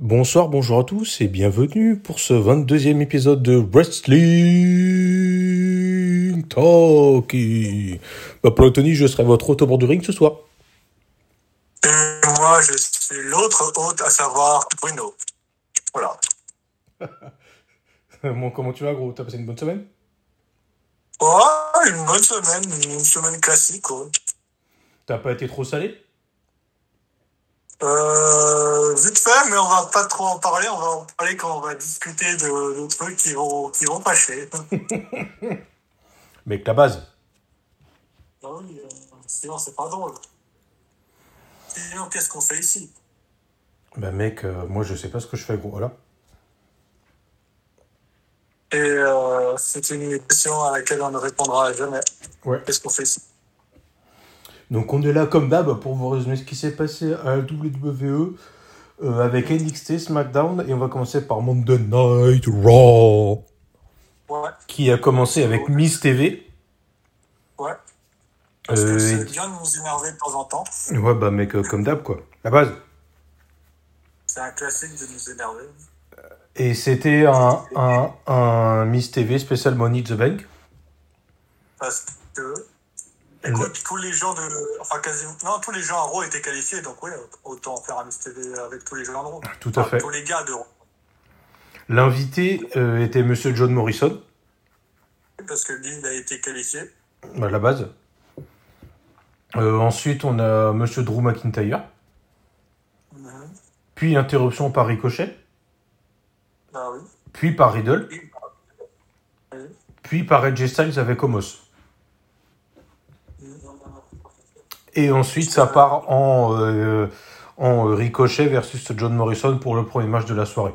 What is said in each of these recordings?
Bonsoir, bonjour à tous et bienvenue pour ce 22e épisode de Wrestling Talkie. Bah, pour Tony, je serai votre hôte au bord du ring ce soir. Et moi, je suis l'autre hôte, à savoir Bruno. Voilà. bon, comment tu vas, gros? T'as passé une bonne semaine? Ouais, une bonne semaine, une semaine classique. T'as pas été trop salé? Euh, vite fait, mais on va pas trop en parler. On va en parler quand on va discuter de, de trucs qui vont, qui vont fâcher. Mec, la base. Ah oui, euh, sinon, c'est pas drôle. Sinon, qu'est-ce qu'on fait ici? Bah, mec, euh, moi, je sais pas ce que je fais, gros. Voilà. Et euh, c'est une question à laquelle on ne répondra jamais. Ouais. Qu'est-ce qu'on fait ici? Donc, on est là comme d'hab pour vous résumer ce qui s'est passé à la WWE euh, avec NXT, SmackDown. Et on va commencer par Monday Night Raw Ouais, qui a commencé avec Miss TV. ouais. Parce Euh, que bien de nous énerver de temps en temps. Ouais, bah, mec, euh, comme d'hab, quoi. La base. C'est un classique de nous énerver. Et c'était un, un, un Miss TV spécial Money the Bank. Parce que, écoute, tous les gens de. Enfin, quasiment. Non, tous les gens à Raw étaient qualifiés, donc oui, autant faire un TV avec tous les gens de Raw. Tout à Enfin, fait. Tous les gars de Raw. L'invité euh, était Monsieur John Morrison, Parce que lui, il a été qualifié. à la base. Euh, ensuite, on a Monsieur Drew McIntyre. Mhm. Puis interruption par Ricochet. Bah oui. Puis par Riddle. Oui. Puis par Edge Styles avec Homos. Et ensuite, ça part en, euh, en Ricochet versus John Morrison pour le premier match de la soirée.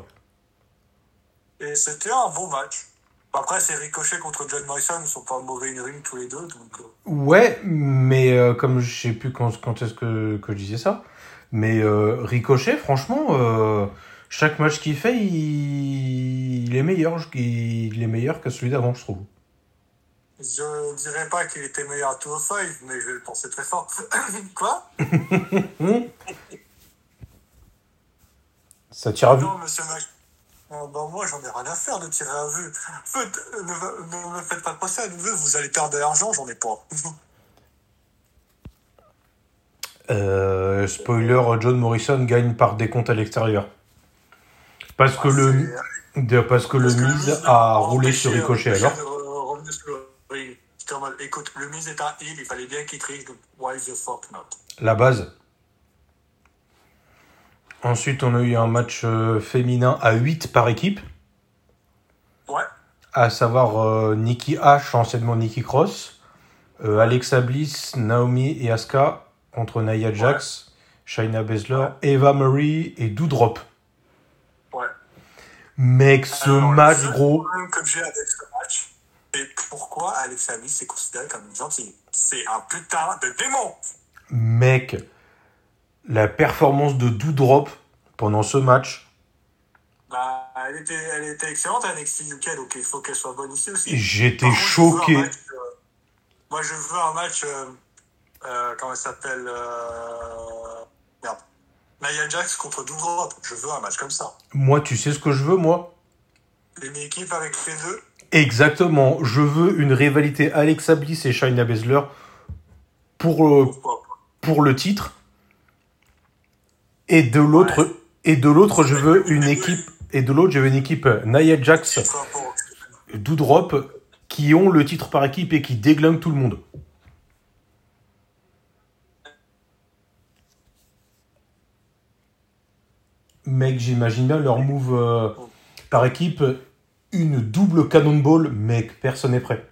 Et c'était un bon match. Après, c'est Ricochet contre John Morrison, ils sont pas mauvais in ring tous les deux, donc. euh, Ouais, mais euh, comme je sais plus quand, quand est-ce que, que je disais ça, mais euh, Ricochet, franchement, euh, chaque match qu'il fait, il, il est meilleur, il est meilleur que celui d'avant, je trouve. Je dirais pas qu'il était meilleur à 205, mais je vais le penser très fort. Quoi? Ça tire à vue. Non, monsieur Mac. Ah, bah, moi, j'en ai rien à faire de tirer à vue. Faites- ne, ne me faites pas passer à vue, vous allez perdre de l'argent, j'en ai pas. Euh, spoiler, John Morrison gagne par décompte à l'extérieur. Parce que le, parce que le Parce que Miz Miz a roulé sur Ricochet euh, alors. de re- revenir sur le ring. J'étais en mode, écoute, le est un heal, il fallait bien qu'il triche, donc why the fuck not? La base. Ensuite, on a eu un match euh, féminin à 8 par équipe. Ouais, à savoir euh, Nikki H, anciennement Nikki Cross, euh, Alexa Bliss, Naomi et Asuka contre Nia Jax, Shayna Baszler, Eva Marie et Doudrop. ouais. Mec, ce Alors, match, gros. j'ai avec pourquoi Alexa Bliss est considérée comme une gentille. C'est un putain de démon! Mec, la performance de Doudrop pendant ce match, Bah, elle était, elle était excellente à NXT UK, donc il faut qu'elle soit bonne ici aussi. j'étais choqué. match, euh, moi, je veux un match. Euh, euh, comment elle s'appelle Merde. Nia Jax contre Doudrop. Je veux un match comme ça. Moi, tu sais ce que je veux, moi? Une équipe avec les deux. Exactement. Je veux une rivalité Alexa Bliss et Shayna Baszler pour, euh, le titre. Et de l'autre, je veux une équipe, et de l'autre, je veux une équipe euh, Nia Jax, Doudrop, qui ont le titre par équipe et qui déglinguent tout le monde. Mec, j'imagine bien leur move euh, par équipe, une double cannonball, mec, personne n'est prêt.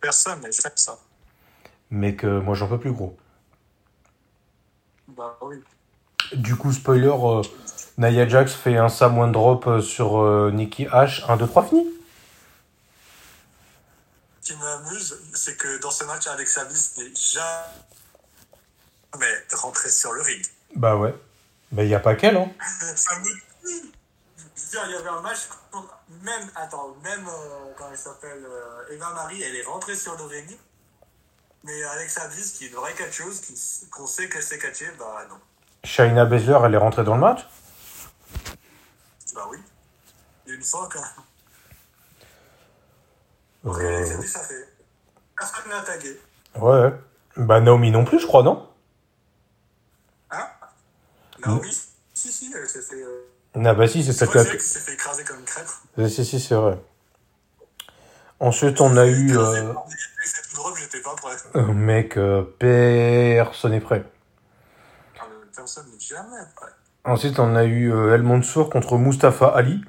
Personne fait ça. Mec, euh, moi j'en peux plus gros. Bah oui. Du coup, spoiler, euh, Nia Jax fait un Sam One Drop euh, sur euh, Nikki H. 1, 2, 3, fini. Ce qui m'amuse, c'est que dans ce match, Alexa Bliss n'est jamais rentrée sur le ring. Bah ouais. Mais il n'y a pas qu'elle, hein. Ça me Je veux dire, il y avait un match, même, attends, même, euh, comment elle s'appelle, euh, Eva Marie, elle est rentrée sur le ring. Mais Alexa Bliss, qui est une vraie catcheuse, qu'on sait qu'elle sait catcher, bah non. Shayna Baszler, elle est rentrée dans le match? Bah oui. Il quand Euh, Bliss, ça fait. Personne n'a tagué. Ouais. Bah Naomi non plus, je crois, non? Naomi Si, si, elle s'est fait. Euh... Ah bah si, c'est la... qu'elle s'est fait écraser comme une crêpe. Euh, Si, si, c'est vrai. Ensuite, on a eu... Euh, par des- C'est tout drôle, j'étais pas prêt. un mec, euh, personne n'est prêt. Ah, Personne n'est jamais prêt. Ensuite, on a eu euh, El Mansour contre Mustafa Ali.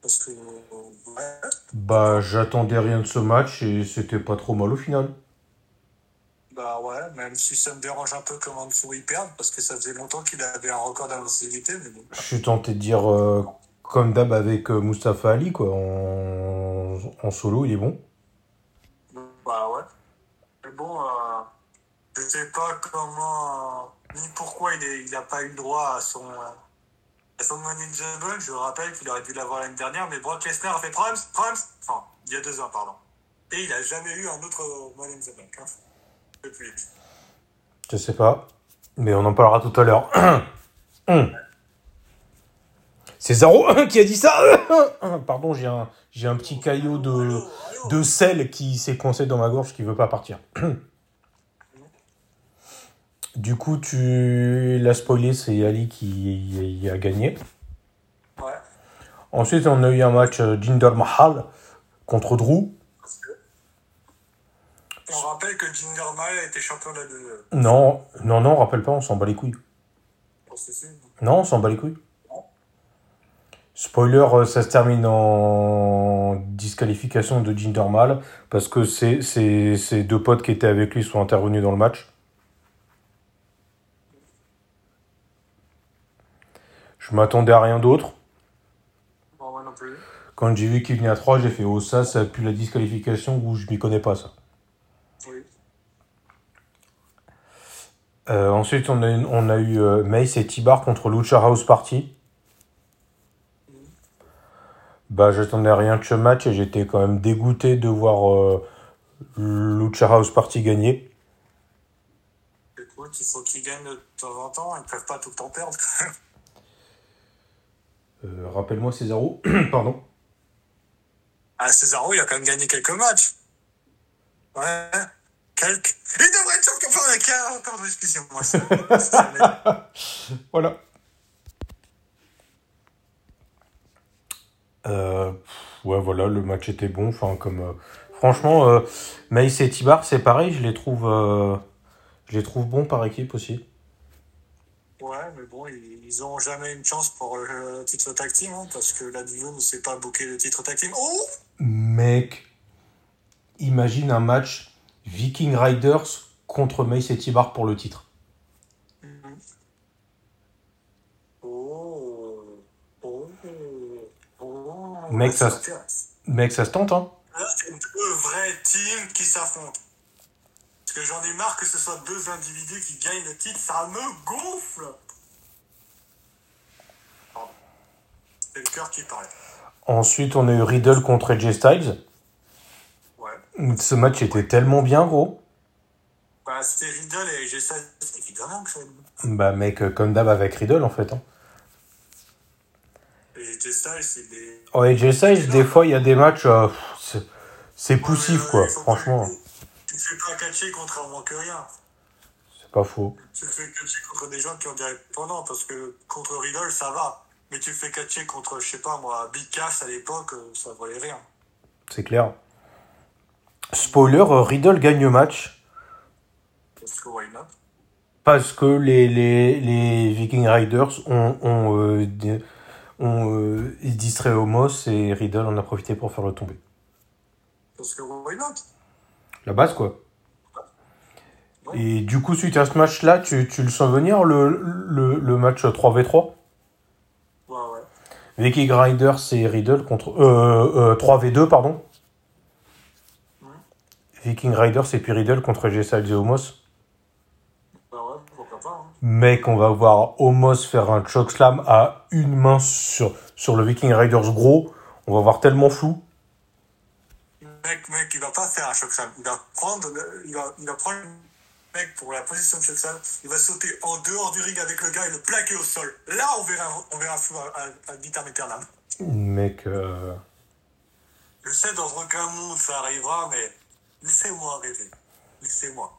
Parce que. Ouais. Bah, j'attendais rien de ce match et c'était pas trop mal au final. Bah ouais, même si ça me dérange un peu comment il perd, parce que ça faisait longtemps qu'il avait un record d'invincibilité, mais bon. Je suis tenté de dire, euh, comme d'hab avec euh, Mustafa Ali, quoi. En, en solo, il est bon. Bah ouais. Mais bon, euh, je sais pas comment, euh, ni pourquoi il, est, il a pas eu droit à son, à son Money in the Bank. Je rappelle qu'il aurait dû l'avoir l'année dernière, mais Brock Lesnar a fait Prams, Prams, enfin, il y a deux ans, pardon. Et il a jamais eu un autre Money in the Bank. Hein. Depuis. Je sais pas. Mais on en parlera tout à l'heure. Hum. C'est Zaro qui a dit ça Pardon, j'ai un, j'ai un petit caillot de, sel qui s'est coincé dans ma gorge qui veut pas partir. Du coup, tu l'as spoilé, c'est Ali qui a gagné. Ouais. Ensuite, on a eu un match euh, Jinder Mahal contre Drew. On rappelle que Jinder Mahal était champion de la. Non, non, non, rappelle pas, on s'en bat les couilles. Non, on s'en bat les couilles. Spoiler, euh, ça se termine en disqualification de Jinder Mahal parce que ses, ses, ses deux potes qui étaient avec lui sont intervenus dans le match. Je m'attendais à rien d'autre. Bon, moi non plus. Quand j'ai vu qu'il venait à 3, j'ai fait oh ça, ça pue la disqualification ou je m'y connais pas ça. Oui. Euh, ensuite, on a, eu- on a eu euh, Mace et T-Bar contre Lucha House Party. Bah, j'attendais rien de ce match et j'étais quand même dégoûté de voir euh, Lucha House Party gagner. Écoute, il faut qu'ils gagnent de temps en temps, ils peuvent pas tout le temps perdre. Euh, Rappelle-moi Césaro, pardon. Ah, Cesaro, il a quand même gagné quelques matchs. Ouais, Il devrait être champion. Enfin, qu'un- pardon, excusez-moi. Voilà. Euh, ouais, voilà, le match était bon. Enfin, comme euh, franchement, euh, Mace et Tibar, c'est pareil. Je les trouve, je les trouve bons par équipe aussi. Ouais, mais bon, ils, ils ont jamais une chance pour le titre tag team, hein, parce que la Divo ne sait pas booker le titre tag team. Oh Mec, imagine un match Viking Riders contre Mace et Tibar pour le titre. Oh Oh Oh Mec, ça-. Mec, ça se tente, hein Là, c'est deux vrais teams qui s'affrontent. Parce que j'en ai marre que ce soit deux individus qui gagnent le titre, ça me gonfle. C'est le cœur qui parlait. Ensuite, on a eu Riddle contre AJ Styles. Ce match était tellement bien, gros. Bah, c'était Riddle et j'ai ça. C'est évidemment que ça. Bah, mec, euh, comme d'hab avec Riddle, en fait. Hein. Ça, c'est des. Oh, AJ Styles, des fois, il y a des matchs, euh, c'est- poussif, Ouais, quoi. Franchement, Tu te fais pas catcher contrairement que rien. c'est pas faux. Tu te fais catcher contre des gens qui ont des répondants parce que contre Riddle, ça va. Mais tu te fais catcher contre, je sais pas moi, Big Cass à l'époque, euh, ça valait rien. C'est clair. Spoiler, euh, Riddle gagne le match Parce que why not? Parce que les, les, les Viking Riders ont, ont, euh, ont euh, distrait Homos et Riddle en a profité pour faire le tomber. Parce que why not? La base, quoi. Ouais. Et du coup, suite à ce match-là, tu, tu le sens venir, le, le, le match 3v3 Ouais, ouais. Viking Riders et Riddle contre... Euh, euh, 3v2, pardon. Viking Riders et puis Riddle contre Styles et Homos. Bah ouais, pourquoi pas. Hein. Mec, on va voir Homos faire un chokeslam à une main sur, sur le Viking Riders gros. On va voir tellement flou. Mec, mec, il va pas faire un choc slam. Il va prendre, le- il va, il va prendre le mec pour la position de choc slam. Il va sauter en dehors du ring avec le gars et le plaquer au sol. Là, on verra, on verra fou à, à, à. Mec, euh, Je sais, dans aucun monde ça arrivera, mais laissez-moi rêver. Laissez-moi.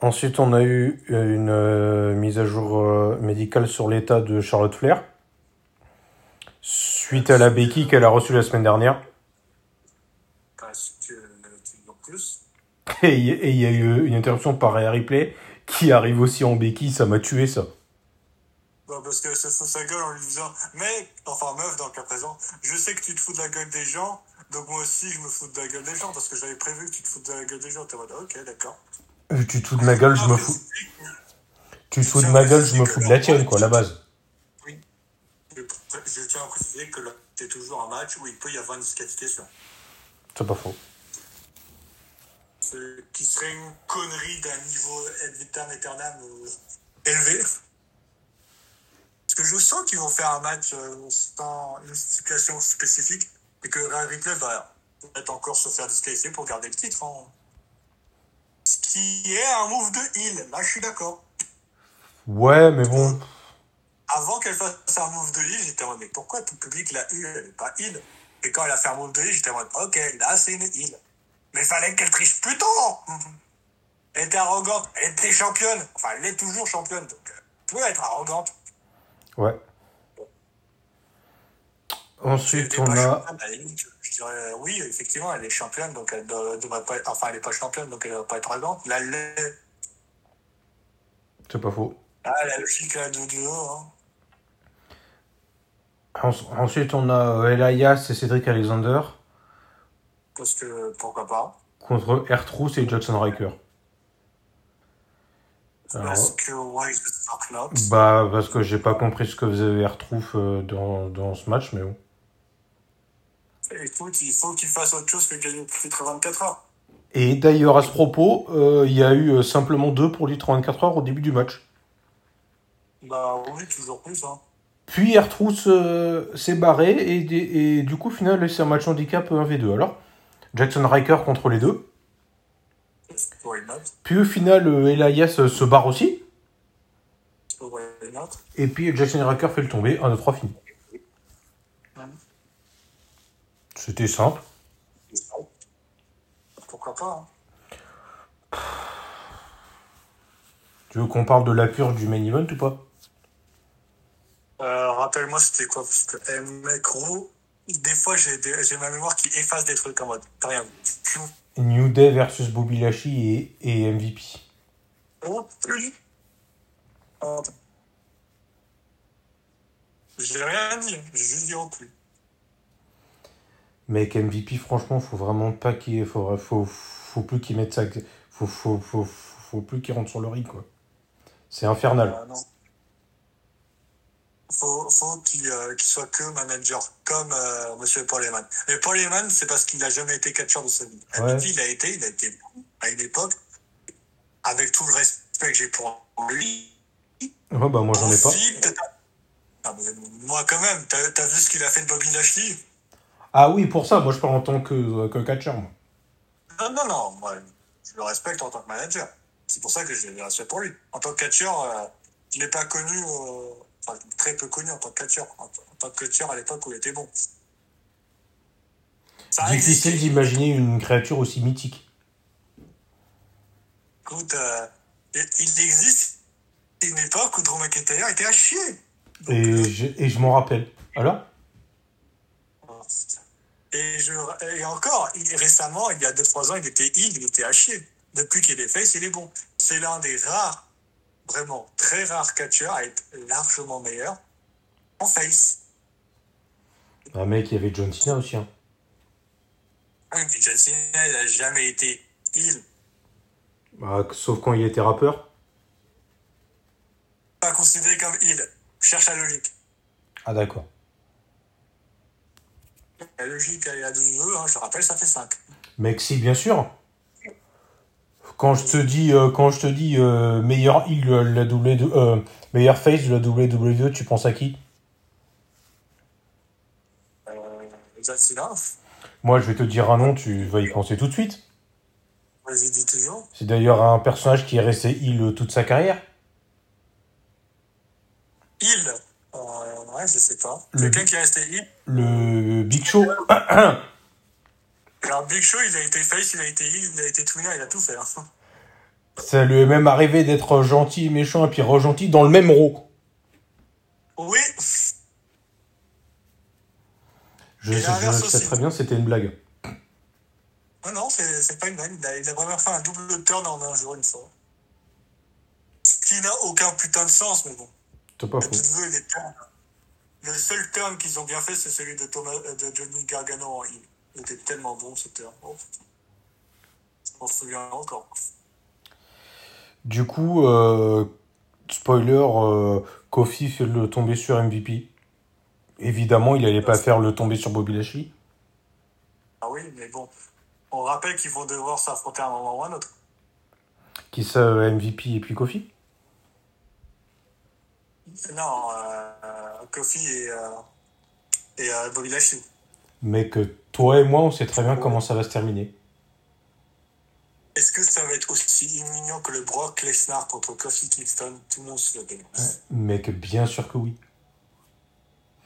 Ensuite, on a eu une euh, mise à jour euh, médicale sur l'état de Charlotte Flair. Suite à la béquille qu'elle a reçue la semaine dernière. Parce que, en plus, Et il y- et il y a eu une interruption par Rhea Ripley qui arrive aussi en béquille. Ça m'a tué, ça. bah, parce qu'elle se fout sa gueule en lui disant, mec, enfin meuf dans le cas présent, je sais que tu te fous de la gueule des gens, donc moi aussi je me fous de la gueule des gens, parce que j'avais prévu que tu te fous de la gueule des gens. T'es en mode, ok, d'accord. Euh, Tu te fous de ma gueule, je me fous. Tu te fous de ma gueule, je me fous de la tienne, quoi, la base. Oui. Je, tiens à préciser que là, c'est toujours un match où il peut y avoir une disqualification. C'est pas faux. Ce qui serait une connerie d'un niveau ad vitam aeternam élevé. Parce que je sens qu'ils vont faire un match euh, sans une situation spécifique et que Rhea Ripley va peut-être encore se faire disqualifier pour garder le titre. hein. Ce qui est un move de heal. Là, je suis d'accord. Ouais, mais bon. Avant qu'elle fasse un move de heal, j'étais en mode, mais pourquoi tout le public l'a eu Elle n'est pas heal. Et quand elle a fait un move de heal, j'étais en mode, ok, là, c'est une heal. Mais fallait qu'elle triche plus tôt Elle était arrogante. Elle était championne. Enfin, elle est toujours championne. Donc, euh, elle peut être arrogante. Ouais. Ensuite, on a. championne, à la limite. Je dirais, euh, oui, effectivement, elle est championne, donc elle ne devrait pas. Enfin, elle n'est pas championne, donc elle ne doit pas être arrogante. Là, elle l'est. C'est pas faux. Ah, la logique là, de duo. Hein. En- Ensuite, on a euh, Elias et Cédric Alexander Parce que, pourquoi pas contre Ertrus et Jackson Riker. Parce que, why the fuck not bah, parce que j'ai pas compris ce que faisait Ertrus euh, dans, dans ce match, mais bon. Écoute, il faut qu'il fasse autre chose que gagner le titre 24 heures. Et d'ailleurs, à ce propos, euh, il y a eu euh, simplement deux pour les 34 heures au début du match. Bah oui, toujours plus. Hein. Puis Ertrus euh, s'est barré et, et du coup, au final, c'est un match handicap 1v2. Alors, Jackson Riker contre les deux. Puis au final, Elias se barre aussi. Et puis Jackson Riker fait le tomber. 1, 2, 3, fini. C'était simple. Pourquoi pas hein. Tu veux qu'on parle de la purge du main event ou pas? Euh, Rappelle-moi, c'était quoi? Parce que, eh, mec, gros, des fois, j'ai des- j'ai ma mémoire qui efface des trucs en mode. T'as rien vu. New Day versus Bobby Lashley et, et MVP. Oh, oui. Oh. J'ai rien dit, j'ai juste dit oh plus. Mec, MVP, franchement, faut vraiment pas qu'il faut, faut, faut plus qu'il mette ça. Faut, faut, faut, faut plus qu'il rentre sur le ring, quoi. C'est infernal. Euh, non. Faut, faut qu'il euh, qu'il soit que manager, comme euh, Monsieur Paul Heyman. Mais Paul Heyman, c'est parce qu'il n'a jamais été catcheur de sa vie. Ouais. MVP, il a été, il a été à une époque, avec tout le respect que j'ai pour lui. Bah moi j'en ai pas. Ah, mais moi, quand même, t'as as vu ce qu'il a fait de Bobby Lashley? Ah oui, pour ça, moi je parle en tant que, que catcher, moi. Non, non, non, moi, je le respecte en tant que manager. C'est pour ça que j'ai du respect pour lui. En tant que catcheur, euh, je l'ai pas connu, euh, enfin, très peu connu en tant que catcheur. En, en tant que catcheur à l'époque où il était bon. Ça Difficile d'imaginer une créature aussi mythique. Écoute, euh, il existe une époque où Drew McIntyre était à chier. Donc, Et euh, je, et je m'en rappelle. Alors? Et, je, et encore, il- récemment, il y a 2-3 ans, il était il, il était à chier. Depuis qu'il est face, il est bon. C'est l'un des rares, vraiment très rares catcheurs à être largement meilleur en face. Un mec, il y avait John Cena aussi. Hein. Oui, mais John Cena, il n'a jamais été il. Bah, sauf quand il était rappeur. Pas considéré comme il. Cherche la logique. Ah d'accord. La logique, elle est à 12 jeux, hein, je te rappelle, ça fait 5. Mec, si, bien sûr. Quand je te dis, euh, quand je te dis euh, meilleur heel de la W2, euh, meilleur face de la WWE, tu penses à qui? Euh, Moi, je vais te dire un nom, tu vas y penser tout de suite. Vas-y, dis toujours. C'est d'ailleurs un personnage qui est resté heal toute sa carrière. Il. Euh, ouais, je sais pas. Le- Quelqu'un qui est resté il. Le Big Show. Alors, Big Show, il a été face, il a été heal, il a été twinner, il a tout fait. hein. Ça lui est même arrivé d'être gentil, méchant et puis re-gentil dans le même rôle. Oui. Je, je sais très bien, c'était une blague. Non, non, c'est c'est pas une blague. Il a, il a vraiment fait un double turn en un jour, une fois. Ce qui n'a aucun putain de sens, mais bon. C'est pas faux. les. Le seul turn qu'ils ont bien fait, c'est celui de, Thomas, euh, de Johnny Gargano en. Il était tellement bon, ce turn. Oh. Je m'en souviens encore. Du coup, euh, spoiler, euh, Kofi fait le tomber sur MVP. Évidemment, il allait pas faire le tomber sur Bobby Lashley. Ah oui, mais bon. On rappelle qu'ils vont devoir s'affronter à un moment ou à un autre. Qui ça, MVP et puis Kofi? Non, euh, Kofi et, euh, et euh, Bobby Lashley. Mais que toi et moi, on sait très bien comment ça va se terminer. Est-ce que ça va être aussi humiliant que le Brock Lesnar contre Kofi Kingston? Tout le monde se le demande. Mais que bien sûr que oui.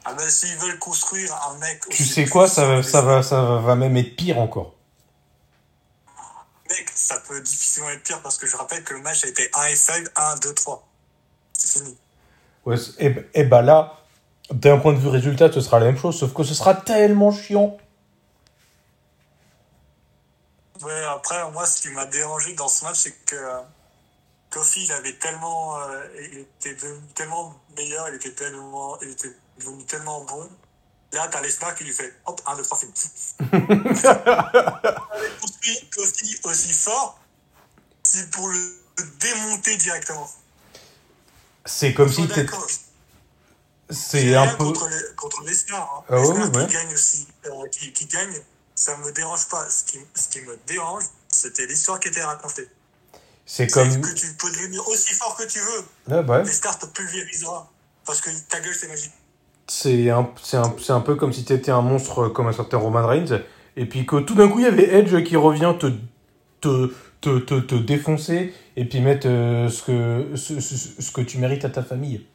Ah ben s'ils veulent construire un mec... Tu sais quoi, ça va, ça va, ça va même être pire encore. Mec, ça peut difficilement être pire parce que je rappelle que le match a été 1 et 5, 1, 2, 3. C'est fini. Et, et bah là, d'un point de vue résultat, ce sera la même chose, sauf que ce sera tellement chiant. Ouais, après, moi, ce qui m'a dérangé dans ce match, c'est que euh, Kofi, il avait tellement... euh, il était devenu tellement meilleur, il était tellement... Il était devenu tellement bon. Là, t'as Lesnar qui lui fait hop, 1, 2, 3, fini. construit Kofi aussi fort, c'est pour le démonter directement. C'est comme si d'accord. C'est un peu. contre, les- contre Lesnar. Hein. Ah ouais, Lesnar ouais. qui gagne aussi, euh, qui, qui gagne, ça me dérange pas. Ce qui, ce qui me dérange, c'était l'histoire qui était racontée. C'est comme. que tu peux devenir aussi fort que tu veux. Ah bah, Lesnar te pulvérisera. Parce que ta gueule, c'est magique. c'est un, un, un peu comme si t'étais un monstre comme un certain Roman Reigns, et puis que tout d'un coup il y avait Edge qui revient te, te, te, te, te défoncer, et puis mettre euh, ce, que, ce, ce, ce que tu mérites à ta famille.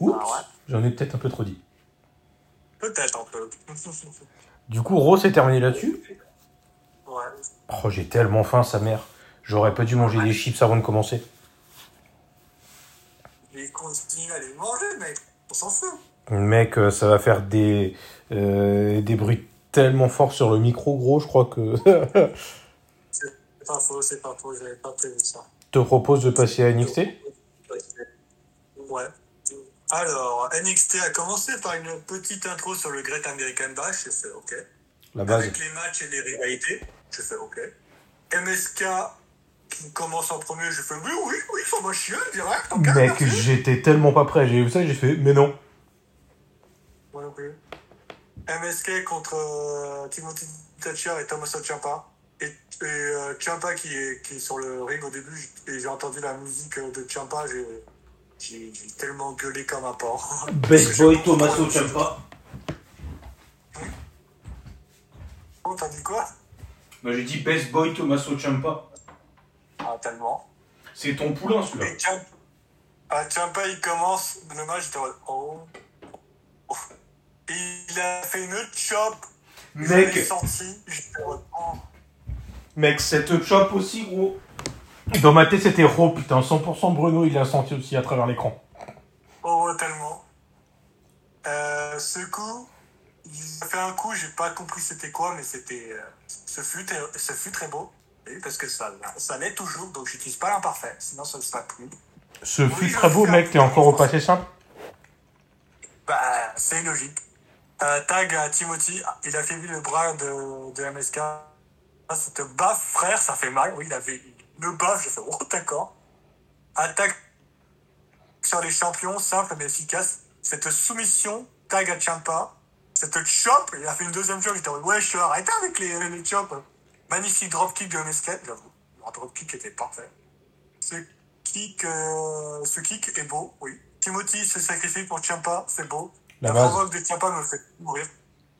Oups, Ah ouais. j'en ai peut-être un peu trop dit. Peut-être un peu. Du coup, Rose est terminé là-dessus. ouais. Oh, j'ai tellement faim, sa mère. J'aurais pas dû manger des chips avant de commencer. Mais continue à les manger, mec. On s'en fout. Mec, euh, ça va faire des, euh, des bruits tellement forts sur le micro, gros, je crois que. C'est pas faux, c'est pas faux. J'avais pas prévu ça. te propose de passer à NXT. Ouais. Alors, NXT a commencé par une petite intro sur le Great American Bash. J'ai fait OK. La base. Avec les matchs et les rivalités. J'ai fait OK. MSK qui commence en premier. J'ai fait oui, oui, oui, faut moi chier direct. Mec, j'étais tellement pas prêt. J'ai vu ça, j'ai fait, mais non. Moi non plus. MSK contre euh, Timothy Thatcher et Tommaso Ciampa. Et, euh, Ciampa qui est, qui est sur le ring au début, et j'ai entendu la musique euh, de Ciampa, j'ai, tellement gueulé comme un porc. Best boy Tommaso Ciampa. Oh, t'as dit quoi? Bah, j'ai dit best boy Tommaso Ciampa. Ah, tellement. C'est ton poulain, celui-là. Ciampa, ah, Ciampa, il commence le match, j'étais oh. oh. Il a fait une chop. Il Mec. est sorti, j'étais oh. Mec, cette chop aussi, gros. Dans ma tête, c'était raw, putain. 100% Bruno, il l'a senti aussi à travers l'écran. Oh, tellement. Euh, ce coup, il a fait un coup, j'ai pas compris c'était quoi, mais c'était. euh, ce, fut, ce fut très beau. Parce que ça, ça l'est toujours, donc j'utilise pas l'imparfait, sinon ça ne sera plus. Ce fut très beau, mec. T'es encore au passé simple? Bah, c'est logique. Euh, tag à Timothy, il a fait le bras de, de MSK. Ah, Cette baffe, frère, ça fait mal. Oui, il avait une baffe, j'ai fait, oh, d'accord. Attaque sur les champions, simple mais efficace. Cette soumission, tag à Champa. Cette chop, il a fait une deuxième chop, j'étais ouais, je suis arrêté avec les, les chops. Magnifique dropkick de MSK, j'avoue. Le dropkick était parfait. Ce kick, euh, ce kick est beau, oui. Timothy se sacrifie pour Champa, c'est beau. La provoque de Ciampa me fait mourir.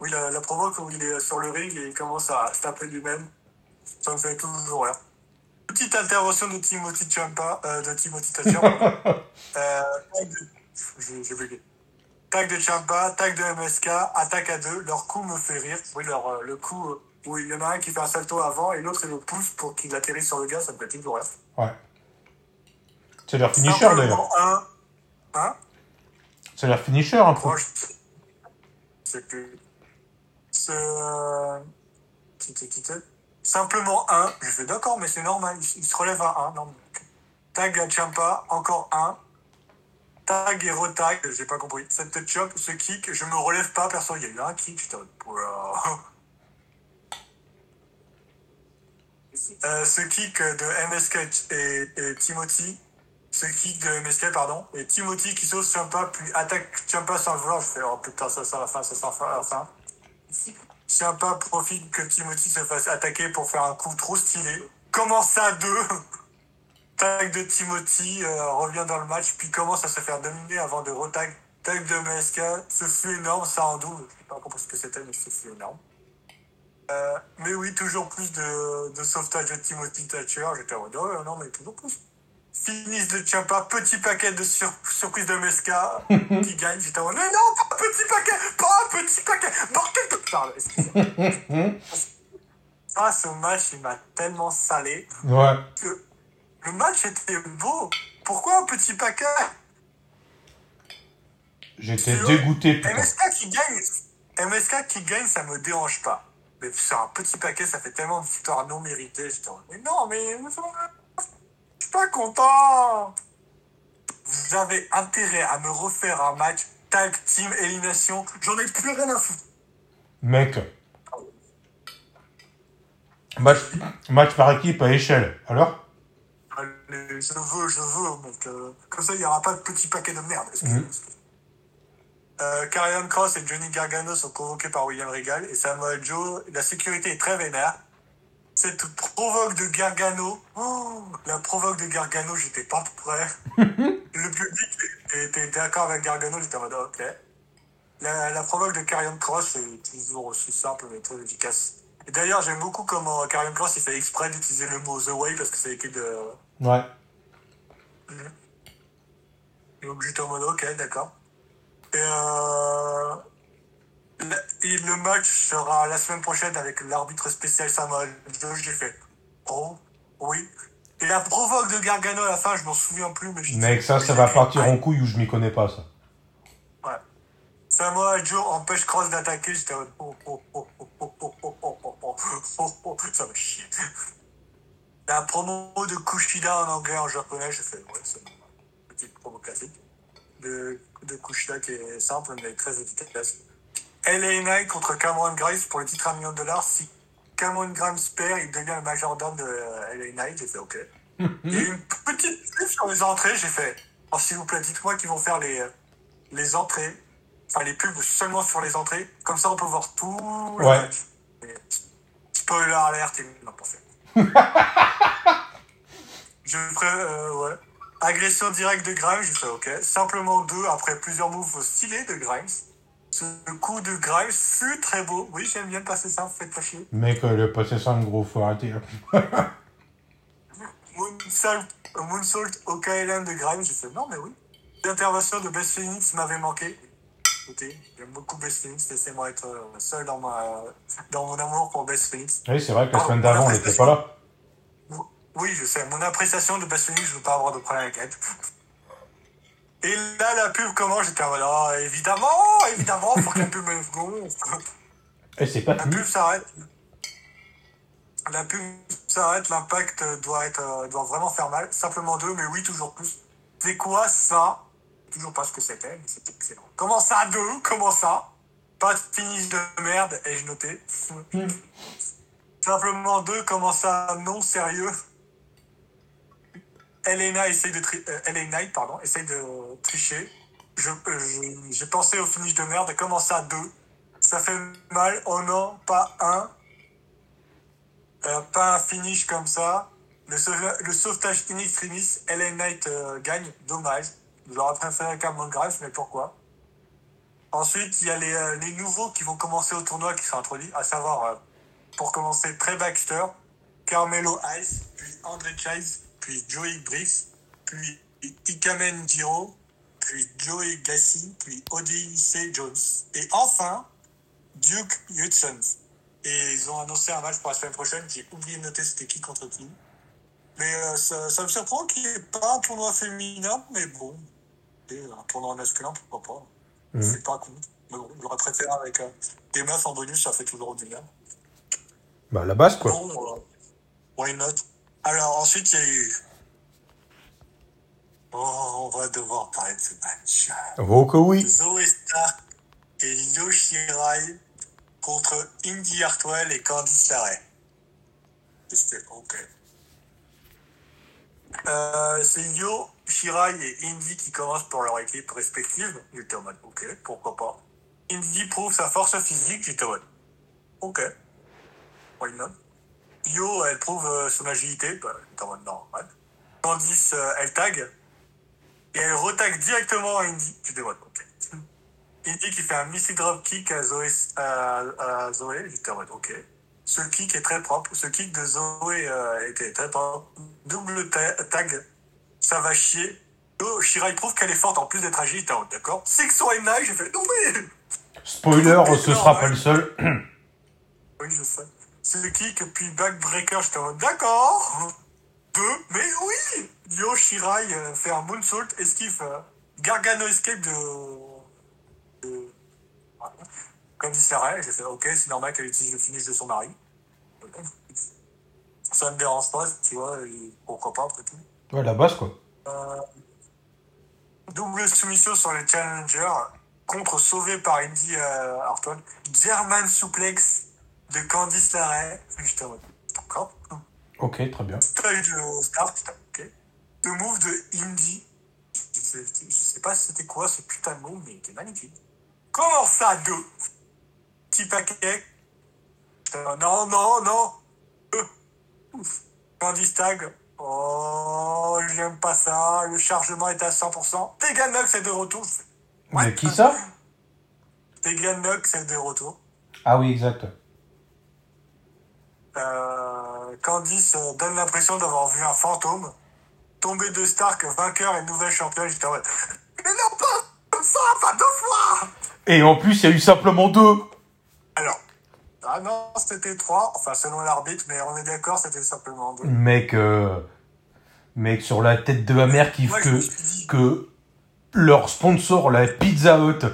Oui, la, la provoque où il est sur le ring et il commence à se taper lui-même. Ça me fait toujours rire. Petite intervention de Timothy Champa, euh, de Timothy Thatcher. euh, tag de- j'ai j'ai bugué. Tag de Champa, tag de MSK, attaque à deux. Leur coup me fait rire. Oui, leur, euh, le coup euh, où il y en a un qui fait un salto avant et l'autre il le pousse pour qu'il atterrisse sur le gars, ça me fait toujours rire. Ouais. C'est leur finisher d'ailleurs. Un. Hein C'est leur finisher un peu. Sais plus. C'est. Simplement un. Je fais d'accord, mais c'est normal. Il, il se relève à un. Non, Tag à Champa, encore un. Tag et retag, j'ai pas compris. Cette chop, ce kick, je me relève pas, perso. Il y a eu un kick, j'étais Oula. Euh, ce kick de MSK et, et Timothy, ce kick de MSK, pardon, et Timothy qui sauve Champa, puis attaque Champa sans le vouloir. Je fais, oh putain, ça, ça, la fin, ça, à la fin. Champa profite que Timothy se fasse attaquer pour faire un coup trop stylé. Commence à deux. Tag de Timothy euh, revient dans le match, puis commence à se faire dominer avant de retag. Tag de MSK, ce fut énorme, ça en double. Je sais pas compris ce que c'était, mais ce fut énorme. Euh, mais oui, toujours plus de, de sauvetage de Timothy Thatcher. J'étais en mode, oh, non, mais toujours plus. Finish de Champa, petit paquet de sur- surprise de MSK qui gagne. J'étais en mode, mais non, pas un petit paquet, pas un petit paquet, bordel de... Pardon, excusez-moi. Ah, ce match, il m'a tellement salé Ouais. que le match était beau. Pourquoi un petit paquet? J'étais dégoûté, putain. MSK qui gagne, MSK qui gagne, ça me dérange pas. Mais sur un petit paquet, ça fait tellement de victoires non méritées. J'étais en mode, mais non, mais suis pas content. Vous avez intérêt à me refaire un match tag team élimination. J'en ai plus rien à foutre. Mec. Match, match par équipe à échelle. Alors? Allez, je veux, je veux, mec. euh, comme ça, il n'y aura pas de petit paquet de merde. Excusez-moi. Euh, Karrion Cross et Johnny Gargano sont convoqués par William Regal et Samoa Joe. La sécurité est très vénère. Cette provoque de Gargano, oh, la provoque de Gargano, j'étais pas prêt. Le public était d'accord avec Gargano, j'étais en mode ok. La, la provoque de Karrion Cross est toujours aussi simple mais très efficace. Et d'ailleurs, j'aime beaucoup comment Karrion Cross il fait exprès d'utiliser le mot The Way parce que c'est écrit de, Ouais. Donc j'étais en mode ok, d'accord. Et, euh, le match sera la semaine prochaine avec l'arbitre spécial Samuel Joe. J'ai fait oh, oui. Et la provoque de Gargano à la fin, je m'en souviens plus, mais Mec, ça, ça va partir en couille où je m'y connais pas, ça. Ouais. Samoa Joe empêche Cross d'attaquer. J'étais en oh, oh, oh, oh, oh, oh, oh, oh, oh, oh, oh, oh, ça me chie. La promo de Kushida en anglais, en japonais, j'ai fait ouais, c'est une petite promo classique de, de Kushida qui est simple mais très efficace. LA Knight contre Cameron Grimes pour le titre à un million de dollars. Si Cameron Grimes perd, il devient le majordome de euh, LA Knight. J'ai fait OK. Il y a eu une petite pub sur les entrées. J'ai fait oh, s'il vous plaît, dites-moi qu'ils vont faire les, euh, les entrées. Enfin, les pubs seulement sur les entrées. Comme ça, on peut voir tout le Ouais. match. Mais, spoiler alert, ils l'ont pas fait. Je ferai, euh, ouais. Agression directe de Grimes, j'ai fait OK. Simplement deux après plusieurs moves stylés de Grimes. Ce coup de Grimes fut très beau. Oui, j'aime bien passer ça, faites pas chier. Mec, le passé ça, en gros, faut arrêter. Moonsault, moonsault au KLM de Grimes, j'ai fait non, mais oui. L'intervention de Best Phoenix m'avait manqué. Écoutez, j'aime beaucoup Best Phoenix, laissez-moi être euh, seul dans, ma, dans mon amour pour Best Phoenix. Oui, c'est vrai que la semaine d'avant, on n'était pas là. Oui, je sais, mon appréciation de Best Phoenix, je veux pas avoir de problème avec elle. Et là, la pub commence, j'étais en mode, oh, évidemment, évidemment, faut que la pub me gonfle. Et pas La pub s'arrête. La pub s'arrête, l'impact doit être, euh, doit vraiment faire mal. Simplement deux, mais oui, toujours plus. C'est quoi ça? Toujours pas ce que c'était, mais c'était excellent. Comment ça, deux? Comment ça? Pas de finish de merde, ai-je noté? Simplement deux, comment ça Non, sérieux? Elena essaye de tri- euh, Knight, pardon, essaye de tricher. Euh, j'ai pensé au finish de merde. Comment ça, deux? Ça fait mal. Oh non, pas un. Euh, pas un finish comme ça. Le, sauve- le sauvetage in extremis, LA Knight euh, gagne. Dommage. J'aurais préféré Cameron Grimes, mais pourquoi? Ensuite, il y a les, les nouveaux qui vont commencer au tournoi qui sont introduits, à savoir, pour commencer, Trey Baxter, Carmelo Ice, puis André Chase, puis Joey Briggs, puis Ikamen Jiro, puis Joey Gassi, puis Odyssey Jones. Et enfin, Duke Hudson. Et ils ont annoncé un match pour la semaine prochaine. J'ai oublié de noter c'était qui contre qui. Mais euh, ça, ça me surprend qu'il n'y ait pas un tournoi féminin, mais bon. Et un tournoi masculin, pourquoi pas. Mhm. C'est pas con. Mais bon, j'aurais préféré avec euh, des meufs en bonus, ça fait toujours du bien. Bah, la base, quoi. Bon, euh, why not? Alors ensuite, il y a eu... Oh, on va devoir parler de ce match. Oh que oui. Zoé Stark et Yoshirai contre Indy Hartwell et Candice LeRae. C'était ok. Euh, c'est Yo, Shirai et Indy qui commencent pour leur équipe respective. J'étais en mode, ok, pourquoi pas. Indy prouve sa force physique, j'étais en mode, ok, why not? Yo, elle prouve euh, son agilité, bah, j'étais en mode normal. Candice, euh, elle tag. Et elle retag directement à Indy. En mode, ok. Indy qui fait un missile drop kick à Zoé, à, à Zoé, j'étais en mode ok. Ce kick est très propre. Ce kick de Zoé euh, était très propre. Double ta- tag, ça va chier. Oh, Shirai prouve qu'elle est forte en plus d'être agile, mode d'accord. Six or nine, j'ai fait non mais. Spoiler, ce sera pas le seul. Oui, je sais. Ce kick, puis backbreaker, j'étais en d'accord. Deux, mais oui Yo Shirai euh, fait un moonsault, esquive euh, Gargano escape de. Comme dit Sarah, j'ai fait ok, c'est normal qu'elle utilise le finish de son mari. Ça me dérange pas, tu vois, pourquoi pas après tout. Ouais, la base, quoi. Euh, double soumission sur le challenger contre sauvé par Indy euh, Hartwell. German suplex de Candice. J'étais en mode, d'accord. Ok, très bien. Style de putain, ok. Le move de Indy. Je sais, je sais pas si c'était quoi ce putain de move, mais il était magnifique. Comment ça, deux? Petit paquet. Euh, non, non, non. Euh, ouf. Candice tag. Oh, j'aime pas ça. Le chargement est à 100%. Tegan Nox est de retour. Je fais, Mais qui ça? Tegan Nox est de retour. Ah oui, exact. Euh, Candice euh, donne l'impression d'avoir vu un fantôme. Tombé de Stark, vainqueur et nouvelle championne. J'étais en mode, mais non, pas comme ça, pas deux fois Et en plus, il y a eu simplement deux. Alors, ah non, c'était trois. Enfin, selon l'arbitre, mais on est d'accord, c'était simplement deux. Mec, euh, mec, sur la tête de ma mère qui Moi, que, leur sponsor, la Pizza Hut,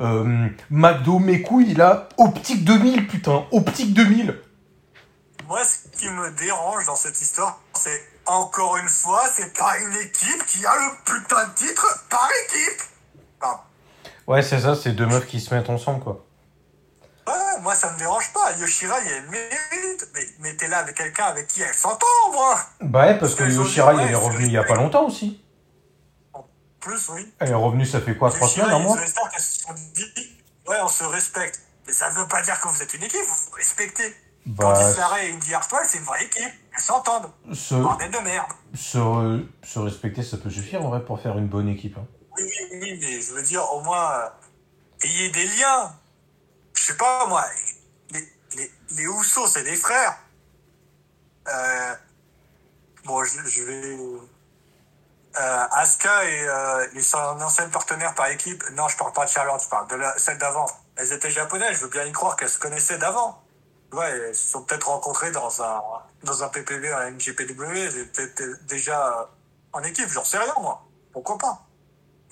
euh, McDo, mes couilles, il a Optique 2000, putain, Optique 2000. Moi, ce qui me dérange dans cette histoire, c'est encore une fois, c'est pas une équipe qui a le putain de titre par équipe. Enfin, Ouais, c'est ça, c'est deux meufs qui se mettent ensemble, quoi. ouais, moi, ça me dérange pas. Yoshira, il elle mérite. Mais, mais t'es là avec quelqu'un avec qui elle s'entend, moi. Bah ouais, parce que Parce que Yoshirai, ouais, elle est c'est revenue il y a pas longtemps aussi. En plus, oui. Elle est revenue, ça fait quoi, trois Yoshira semaines, un mois ouais, on se respecte. Mais ça veut pas dire que vous êtes une équipe, vous vous respectez. Bah, Candice LeRae et Indy Hartwell, c'est une vraie équipe. Elles s'entendent. se, Bordel de merde. se, se respecter, ça peut suffire, en vrai, pour faire une bonne équipe. hein. Oui, oui, oui, mais je veux dire, au moins, euh, ayez des liens. Je sais pas, moi, les, les, les Housseaux, c'est des frères. Euh, bon, je, je vais... Euh, Asuka et, euh, et son ancienne partenaire par équipe, non, je parle pas de Charlotte, je parle de la, celle d'avant. Elles étaient japonaises, je veux bien y croire qu'elles se connaissaient d'avant. Ouais, elles se sont peut-être rencontrées dans un, dans un PPV, un MGPW, peut-être déjà euh, en équipe, j'en sais rien, moi. Pourquoi pas?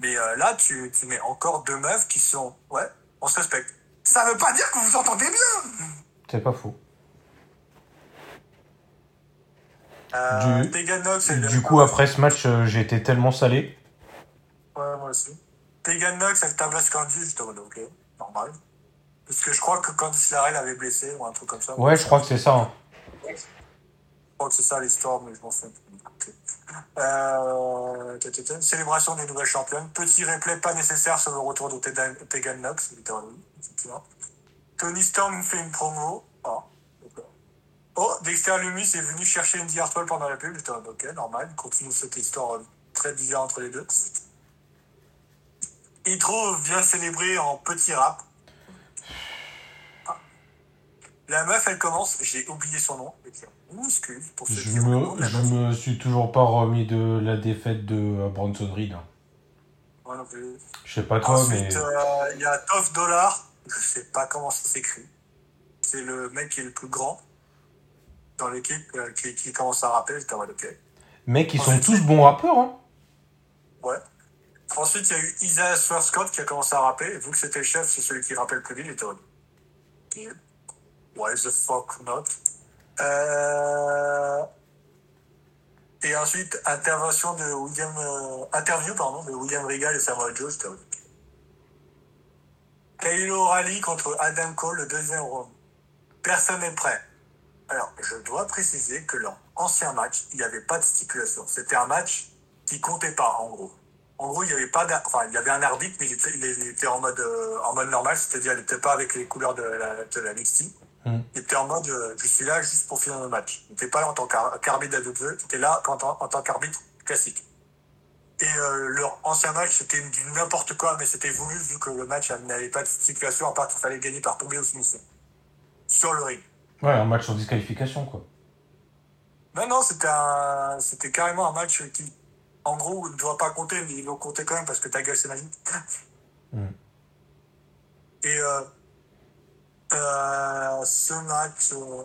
Mais euh, là, tu, tu mets encore deux meufs qui sont. Ouais, on se respecte. Ça veut pas dire que vous entendez bien C'est pas faux. euh, Du- Du coup, après ce match, euh, j'ai été tellement salé. Ouais, moi aussi. Tegan Nox, elle tabasse Candice, j'étais en mode ok, normal. Parce que je crois que Candice LeRae l'avait blessé ou un truc comme ça. Ouais, je crois que c'est ça. hein. Je crois que c'est ça l'histoire, mais je m'en fous. Ok. Euh. Célébration des nouvelles championnes. Petit replay pas nécessaire sur le retour de Tegan Nox, littéralement. Tony Storm fait une promo. Ah. Oh, Dexter Lumis est venu chercher Indy Hartwell pendant la pub. J'étais ok, normal. Il continue cette histoire euh, très bizarre entre les deux. Intro vient célébrer en petit rap. La meuf, elle commence, j'ai oublié son nom, minuscule pour ceux Je qui me, nom je meuf. me suis toujours pas remis de la défaite de euh, Bronson Reed. non plus. Je sais pas toi, Ensuite, mais. euh, il y a Tough Dollar, je sais pas comment ça s'écrit. C'est le mec qui est le plus grand dans l'équipe, euh, qui, qui commence à rapper, j'étais en mode ok. Mec, ils sont tous bons rappeurs, hein. Ouais. Ensuite, il y a eu Isaiah Swercott qui a commencé à rapper. Et vu que c'était le chef, c'est celui qui rappelle le plus vite. En mode, Ok. Why the fuck not? Euh... Et ensuite, intervention de William, euh, interview, pardon, de William Regal et Samuel Joe. C'était. Kyle O'Reilly contre Adam Cole, le deuxième round. Personne n'est prêt. Alors, je dois préciser que dans l'ancien match, il n'y avait pas de stipulation. C'était un match qui comptait pas, en gros. En gros, il y avait pas enfin, il y avait un arbitre, mais il était, il était en mode, euh, en mode normal, c'est-à-dire, il n'était pas avec les couleurs de la, de la Il était en mode, euh, je suis là juste pour finir le match. Il n'était pas là en tant qu'ar- qu'arbitre d'AW, il était là en, tant- en tant qu'arbitre classique. Et euh, leur ancien match, c'était du n'importe quoi, mais c'était voulu vu que le match n'avait pas de situation, à part qu'il fallait gagner par tomber ou soumission. Sur le ring. Ouais, un match sur disqualification, quoi. Non, non, c'était un, c'était carrément un match qui, en gros, ne doit pas compter, mais ils l'ont compté quand même parce que ta gueule, c'est magique. Mm. Et euh, euh, ce match, euh,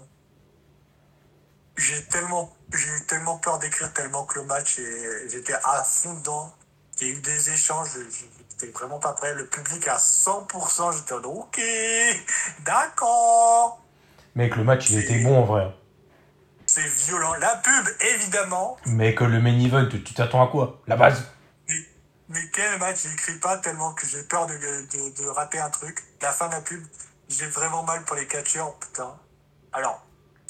j'ai tellement, j'ai eu tellement peur d'écrire tellement que le match, j'étais à fond dedans. Il y a eu des échanges, j'étais vraiment pas prêt. Le public à 100%, j'étais en ok, d'accord. Mec, le match, il était bon en vrai. C'est violent. La pub, évidemment, Mec, le main event, tu t'attends à quoi? La base? Mais, mais quel match? J'écris pas tellement que j'ai peur de, de, de rater un truc. La fin de la pub, j'ai vraiment mal pour les catcheurs, putain. Alors,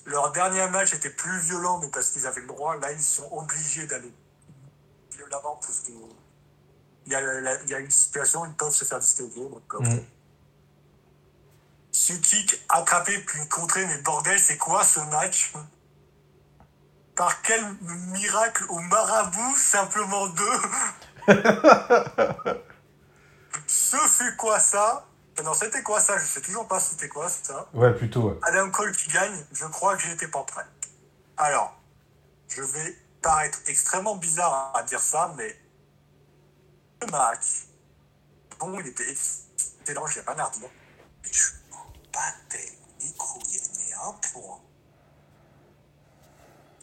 leur dernier match était plus violent, mais parce qu'ils avaient le droit. Là, ils sont obligés d'aller violemment parce que il y, y a une situation, ils peuvent se faire distinguer. Donc, ok. Mm. Ce kick attrapé puis contré, mais bordel, c'est quoi ce match? Par quel miracle au marabout, simplement deux? Ce fut quoi ça? Euh, Non, c'était quoi ça? Je sais toujours pas c'était quoi ça. Ouais, plutôt, ouais. Adam Cole qui gagne, je crois que j'étais pas prêt. Alors, je vais paraître extrêmement bizarre à dire ça, mais le match, bon, il était excellent, j'ai rien à redire. Mais je m'en battais les couilles, mais un point.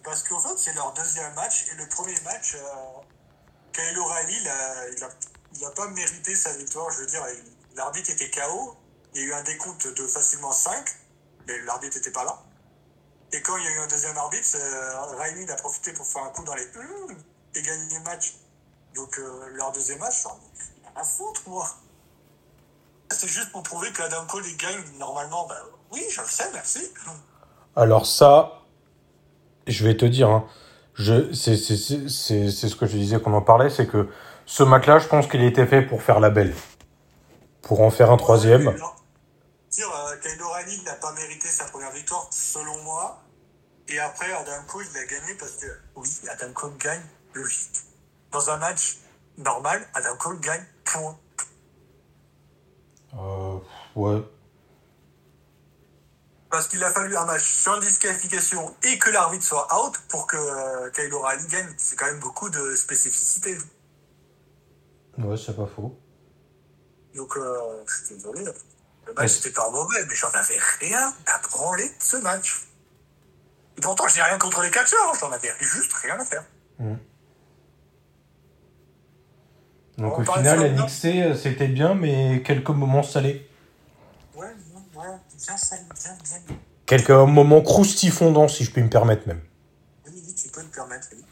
Parce qu'en fait, c'est leur deuxième match, et le premier match, euh, Kyle O'Reilly, il a, il, a, il a pas mérité sa victoire, je veux dire, il- l'arbitre était KO, il y a eu un décompte de facilement 5, mais l'arbitre n'était pas là. Et quand il y a eu un deuxième arbitre, euh, a profité pour faire un coup dans les Hum et gagner le match. Donc euh, leur deuxième match, à foutre, moi. C'est juste pour prouver que Adam Cole gagne normalement. Bah, oui, je le sais, merci. Alors ça, je vais te dire, hein, c'est, c'est ce que je disais qu'on en parlait, c'est que ce match-là, je pense qu'il était fait pour faire la belle. Pour en faire un troisième. Dire, euh, Kyle O'Reilly n'a pas mérité sa première victoire, selon moi. Et après, Adam Cole, il a gagné parce que, oui, Adam Cole gagne, logique. Dans un match normal, Adam Cole gagne, point. Euh, ouais. Parce qu'il a fallu un match sans disqualification et que l'arbitre soit out pour que euh, Kyle O'Reilly gagne. C'est quand même beaucoup de spécificité. Ouais, c'est pas faux. Donc, euh, je suis désolé. Le match était pas mauvais, mais j'en avais rien à branler de ce match. Et pourtant, je n'ai rien contre les catcheurs, hein, j'en avais juste rien à faire. Donc On au final, NXT, euh, c'était bien, mais quelques moments salés. Ouais, ouais, bien salé, bien, bien. Quelques moments croustifondants, si je puis me permettre même. Oui, tu peux me permettre, oui.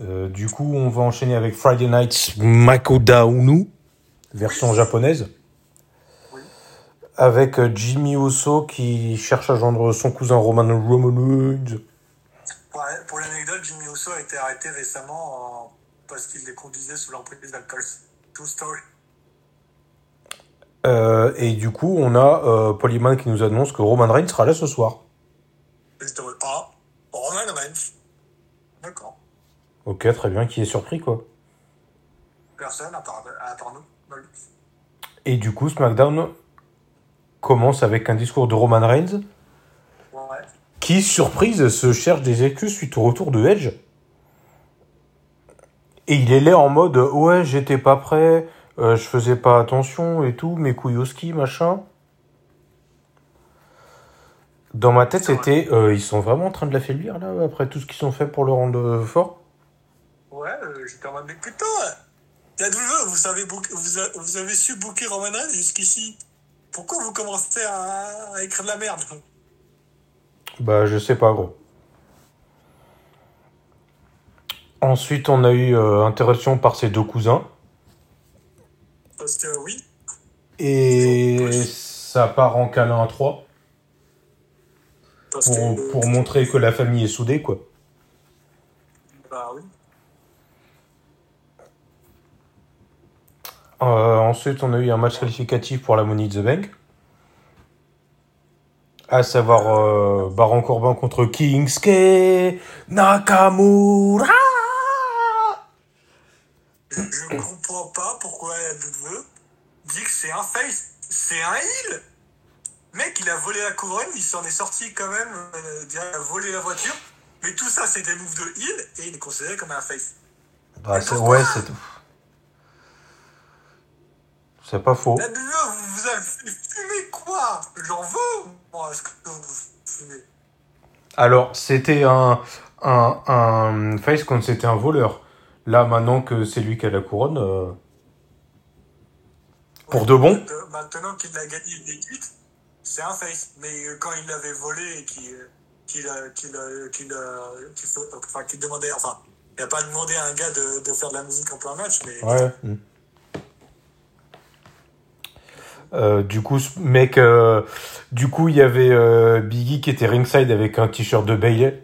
Euh, du coup, on va enchaîner avec Friday Night Makodaunu, version japonaise. Oui. Avec euh, Jimmy Oso qui cherche à joindre son cousin Roman Reigns. Ouais, pour l'anecdote, Jimmy Uso a été arrêté récemment en- parce qu'il les conduisait sous l'emprise d'alcool. True story. Euh, et du coup, on a euh, Polyman qui nous annonce que Roman Reigns sera là ce soir. Ah, Roman Reigns. D'accord. Ok, très bien, qui est surpris quoi. Personne à part, à part nous. Et du coup, SmackDown commence avec un discours de Roman Reigns Ouais. qui, surprise, se cherche des excuses suite au retour de Edge. Et il est là en mode ouais, j'étais pas prêt, euh, je faisais pas attention et tout, mes couilles au ski, machin. Dans ma tête, c'était euh, ils sont vraiment en train de l'affaiblir là, après tout ce qu'ils ont fait pour le rendre fort. Ouais, euh, j'étais en mode, mais putain, WWE, vous, savez vous, a- vous avez su booker Roman Reigns jusqu'ici? Pourquoi vous commencez à, à écrire de la merde? Bah, je sais pas, gros. Ensuite, on a eu euh, interruption par ses deux cousins. Parce que oui, Et ça part en câlin à trois parce pour, que. pour montrer que la famille est soudée, quoi. Bah oui. Euh, ensuite, on a eu un match qualificatif pour la Money the Bank. À savoir euh, Baron Corbin contre Kingsuke Nakamura. Je, comprends pas pourquoi la WWE dit que c'est un face, c'est un heal. Mec, il a volé la couronne, il s'en est sorti quand même, euh, il a volé la voiture. Mais tout ça, c'est des moves de heal et il est considéré comme un face. Bah, ouais, c'est tout. C'est pas faux. WWE, vous, avez fumé quoi? J'en veux, moi, ce que vous fumez? Alors, c'était un, un, un face quand c'était un voleur. Là, maintenant que c'est lui qui a la couronne, euh, Pour de bon Maintenant- qu'il a gagné titres, c'est un face. Mais euh, quand il l'avait volé et qu'il qu'il a- qu'il enfin, qu'il demandait, enfin, il n'a pas demandé à un gars de, de faire de la musique en plein match, mais ouais. Euh, du coup, ce mec, euh, du coup, il y avait euh, Biggie qui était ringside avec un t-shirt de Bailey.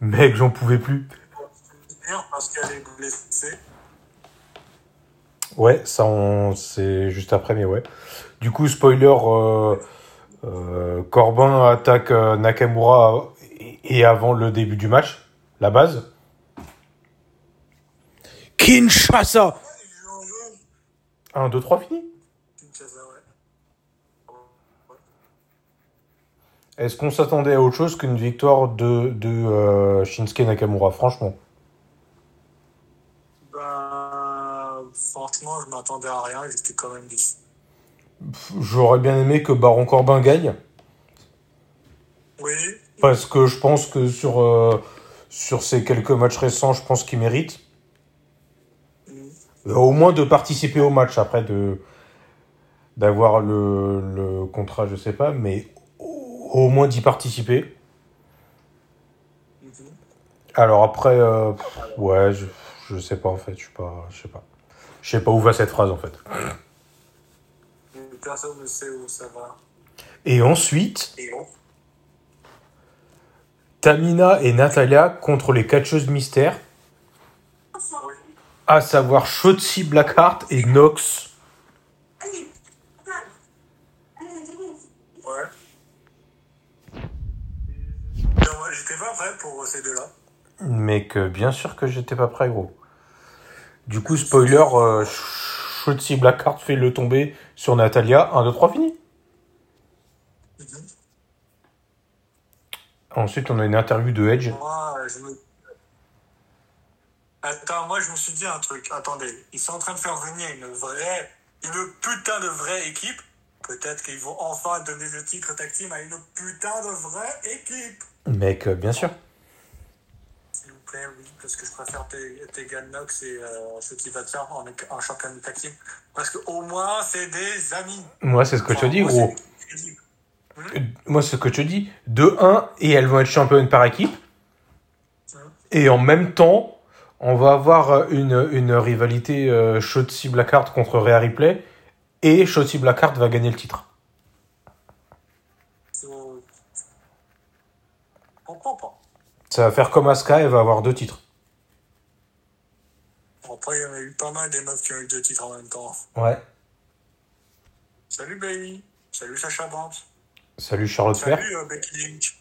Mec, j'en pouvais plus. Parce qu'elle est blessée. Ouais, ça, on, c'est juste après, mais ouais. Du coup, spoiler, euh, euh, Corbin attaque Nakamura et, avant le début du match, la base. Kinshasa Et j'en veux. 1, 2, 3, fini Kinshasa, ouais. Est-ce qu'on s'attendait à autre chose qu'une victoire de, de euh, Shinsuke Nakamura, franchement? Ben, franchement, je m'attendais à rien, j'étais quand même déçu. J'aurais bien aimé que Baron Corbin gagne, Oui, parce que je pense que sur, euh, sur ces quelques matchs récents, je pense qu'il mérite. mm, au moins de participer au match, après de d'avoir le, le contrat, je sais pas, mais au, moins d'y participer. Alors après, euh, pff, ouais, je, je sais pas en fait, je suis pas, je sais pas. Je sais pas où va cette phrase en fait. personne ne sait où ça va. Et ensuite, Et Tamina et Natalia contre les catcheuses mystères, oui. à savoir Shotzi Blackheart et Nox. Ouais. J'étais pas prêt pour ces deux-là. Mais que bien sûr que j'étais pas prêt, gros. Du coup, spoiler, euh, Shotzi Blackheart fait le tomber sur Natalia. 1, 2, 3, fini. Mhm. Ensuite, on a une interview de Edge. Moi, je me. Attends, moi, je me suis dit un truc. Attendez, ils sont en train de faire venir une vraie, une putain de vraie équipe. Peut-être qu'ils vont enfin donner le titre tag team à une putain de vraie équipe. Mec, euh, bien sûr. S'il vous plaît, oui, parce que je préfère Te- Tegan Knox et euh, Shotzi Blackheart en, en champion de tag team. Parce qu'au moins, c'est des amis. Moi, c'est ce que tu Enfin, dis, moi, gros. c'est crédible. Euh, Moi, c'est ce que tu dis. De 1, et elles vont être championnes par équipe. Et en même temps, on va avoir une, une rivalité euh, Shotzi Blackheart contre Rhea Ripley. Et Shotzi Blackheart va gagner le titre. So- Je comprends pas. Ça va faire comme Asuka, elle va avoir deux titres. Après, il y en a eu pas mal des meufs qui ont eu deux titres en même temps. Ouais. Salut Bailey. Salut Sacha Banks. Salut Charlotte Flair. Salut euh, Becky Lynch.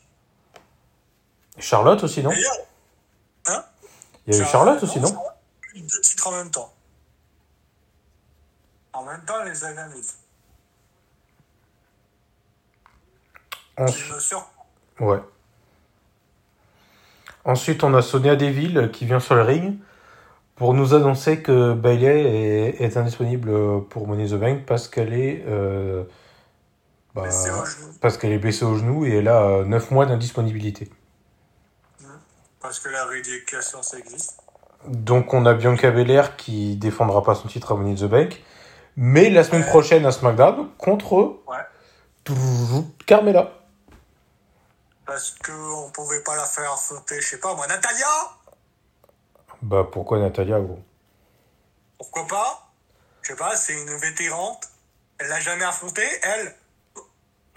Charlotte aussi, non? Hein? Il y a eu Charlotte aussi, non Deux titres en même temps. En même temps, les analyses. Ensuite, Qui me surprend. ouais. Ensuite, on a Sonia Deville qui vient sur le ring pour nous annoncer que Bailey est, est indisponible pour Money the Bank parce qu'elle est, euh, bah, parce qu'elle est blessée au genou et elle a 9 mois d'indisponibilité. Parce que la rééducation, ça existe. Donc on a Bianca Belair qui défendra pas son titre à Money the Bank, mais la semaine Ouais. prochaine à SmackDown contre Ouais. Carmela. Parce qu'on pouvait pas la faire affronter, je sais pas moi, Natalia Bah pourquoi Natalia gros? Pourquoi pas? Je sais pas, c'est une vétérante. Elle l'a jamais affrontée, elle?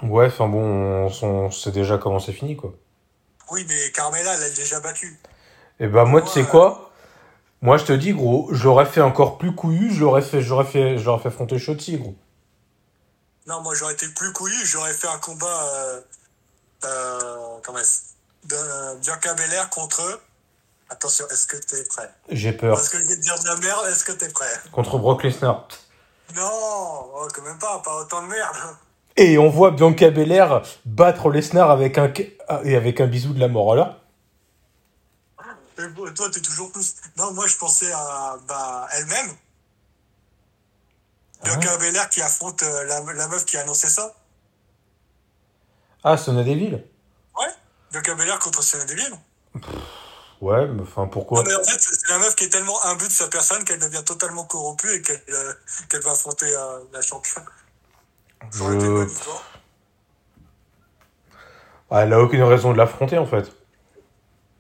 Ouais, enfin bon, on, sait déjà comment c'est fini quoi. Oui, mais Carmela, elle l'a déjà battue. Et bah moi tu sais euh, quoi? Moi je te dis gros, j'aurais fait encore plus couillu, j'aurais fait j'aurais fait j'aurais fait affronter Shotzi gros. Non, moi j'aurais été plus couillu, j'aurais fait un combat. Euh, euh, comment est-ce de Bianca Belair contre. Attention, est-ce que t'es prêt? J'ai peur. Parce que je vais te dire de la merde, est-ce que t'es prêt? Contre Brock Lesnar. Non, oh, quand même pas, pas autant de merde. Et on voit Bianca Belair battre Lesnar avec un et avec un bisou de la mort alors. Et toi, t'es toujours plus. Non, moi je pensais à bah, elle-même. Bianca Belair qui affronte euh, la, la meuf qui a annoncé ça. Ah, Sonia Deville. Ouais, Bianca Belair contre Sonya Deville. Ouais, mais enfin pourquoi? Non, mais en fait, c'est la meuf qui est tellement imbue de sa personne qu'elle devient totalement corrompue et qu'elle euh, va affronter euh, la championne. Je... histoire. Ah, Elle a aucune raison de l'affronter en fait.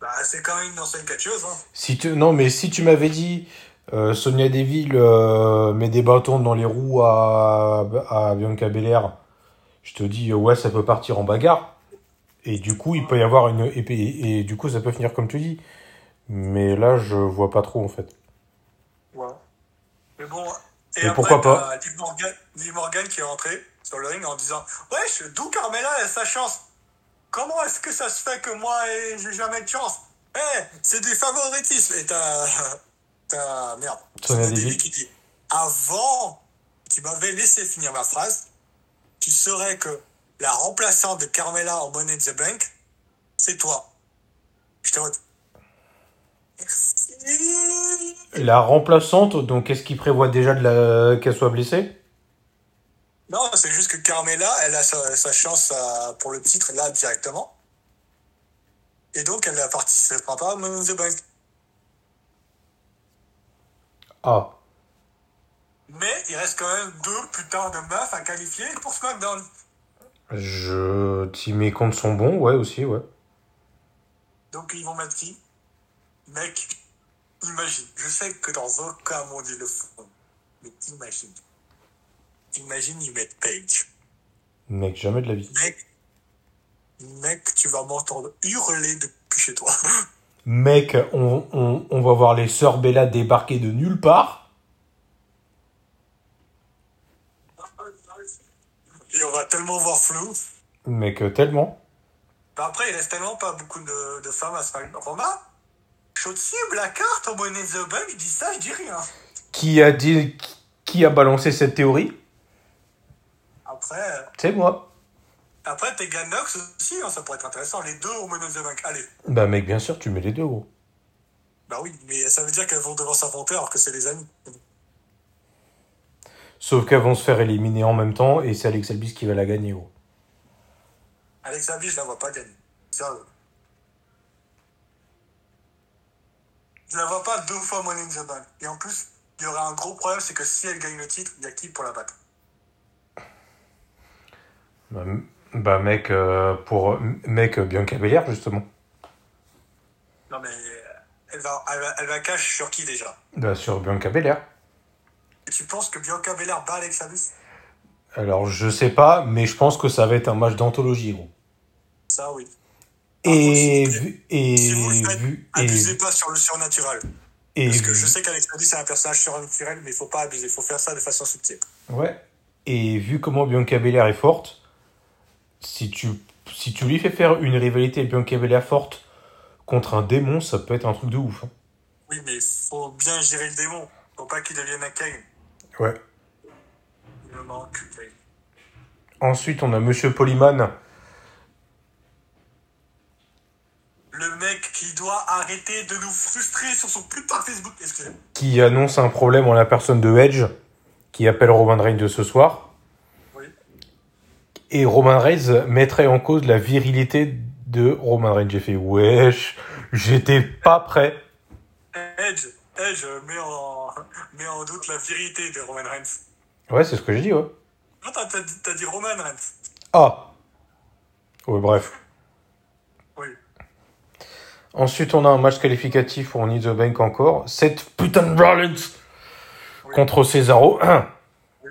Bah, c'est quand même une ancienne catcheuse. Hein. Si tu... Non, mais si tu m'avais dit euh, Sonia Deville euh, met des bâtons dans les roues à, à Bianca Belair, je te dis euh, ouais, ça peut partir en bagarre. Et du coup, il peut y avoir une. Et, et, et du coup, ça peut finir comme tu dis. Mais là, je vois pas trop en fait. Ouais. Mais bon. Et après, pourquoi pas Liv Morgan, Liv Morgan qui est rentré sur le ring en disant Wesh, d'où Carmela a sa chance? Comment est-ce que ça se fait que moi, j'ai jamais de chance? Eh, c'est du favoritisme. Et t'as. T'as. Merde. Deville qui dit Avant, tu m'avais laissé finir ma phrase. Tu saurais que la remplaçante de Carmela en Money in the Bank, c'est toi. Je te vote. Merci. Et la remplaçante, donc est-ce qu'il prévoit déjà de la... qu'elle soit blessée? Non, c'est juste que Carmela, elle a sa, sa chance à- pour le titre là directement. Et donc, elle ne participera pas à Money in the Bank. Ah. Mais il reste quand même deux putains de meufs à qualifier pour SmackDown. Je. Si mes comptes sont bons, ouais, aussi, ouais. Donc, ils vont mettre qui? Mec, imagine. Je sais que dans aucun monde ils le font. Mais imagine. Imagine, ils mettent Paige. Mec, jamais de la vie. Mec, mec, tu vas m'entendre hurler depuis chez toi. Mec, on, on, on va voir les sœurs Bella débarquer de nulle part. On va tellement voir flou. Mec, euh, tellement. Bah après, il reste tellement pas beaucoup de, de femmes à se faire. Romain Shotzi, Blackheart, au Money in the Bank, je dis ça, je dis rien. Qui a dit. Qui a balancé cette théorie? Après, C'est moi. après Tegan Nox aussi, hein, ça pourrait être intéressant. Les deux au in the Bank. Allez. Bah, mec, bien sûr, tu mets les deux, gros. Bah oui, mais ça veut dire qu'elles vont devoir s'affronter alors que c'est les amis. Sauf qu'elles vont se faire éliminer en même temps et c'est Alex Albis qui va la gagner, gros. Alexa Bliss, je la vois pas gagner. Sérieux. Je la vois pas deux fois Money in the Bank. Et en plus, il y aura un gros problème, c'est que si elle gagne le titre, il y a qui pour la battre? Bah, bah, mec, euh, pour. Mec, euh, Bianca Belair, justement. Non mais elle va, elle va, elle va cash sur qui déjà? Bah, sur Bianca Belair. Et tu penses que Bianca Belair bat Alexa Bliss Alors, je sais pas, mais je pense que ça va être un match d'anthologie, gros. Ça oui. Et Par contre, vu. Et Si vous le faites, vu. Et, abusez pas sur le surnaturel. et Parce que vu- je sais qu'Alexa Bliss c'est un personnage surnaturel, mais il faut pas abuser, il faut faire ça de façon subtile. Ouais. Et vu comment Bianca Belair est forte, si tu, si tu lui fais faire une rivalité Bianca Belair forte contre un démon, ça peut être un truc de ouf. hein. Oui, mais il faut bien gérer le démon. Faut pas qu'il devienne un Kane. Ouais. me manque. Ensuite, on a Monsieur Polyman Le mec qui doit arrêter de nous frustrer sur son plus par Facebook. Qui annonce un problème en la personne de Edge, qui appelle Roman Reigns de ce soir. Oui. Et Roman Reigns mettrait en cause la virilité de Roman Reigns. J'ai fait wesh, j'étais pas prêt. Edge, Edge met en, met en doute la vérité de Roman Reigns. Ouais, c'est ce que j'ai dit, ouais. Non, t'as, dit Roman Reigns. Ah Ouais, bref. Oui. Ensuite, on a un match qualificatif pour Need the Bank encore. Cette putain de Rollins Oui. contre Cesaro, Oui.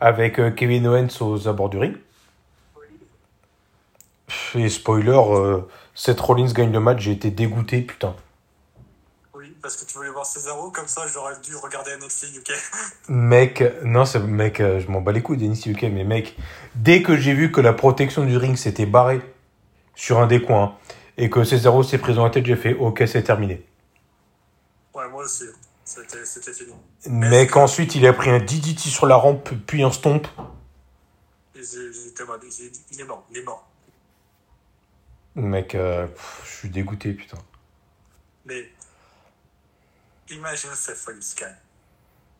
avec euh, Kevin Owens aux abords du ring. Oui. Et spoiler, euh, Seth Rollins gagne le match, j'ai été dégoûté, putain. Parce que tu voulais voir Cesaro, comme ça j'aurais dû regarder NXT UK. Mec, non, c'est mec, euh, je m'en bats les couilles d'NXT UK, mais mec, dès que j'ai vu que la protection du ring s'était barrée sur un des coins et que Cesaro s'est pris tête, j'ai fait ok, c'est terminé. Ouais, moi aussi. C'était, fini. Mec, ensuite, il a pris un DDT sur la rampe, puis un stomp. Il est mort. Il est mort. Mec, euh, je suis dégoûté, putain. Mais imagine cette folie Sky.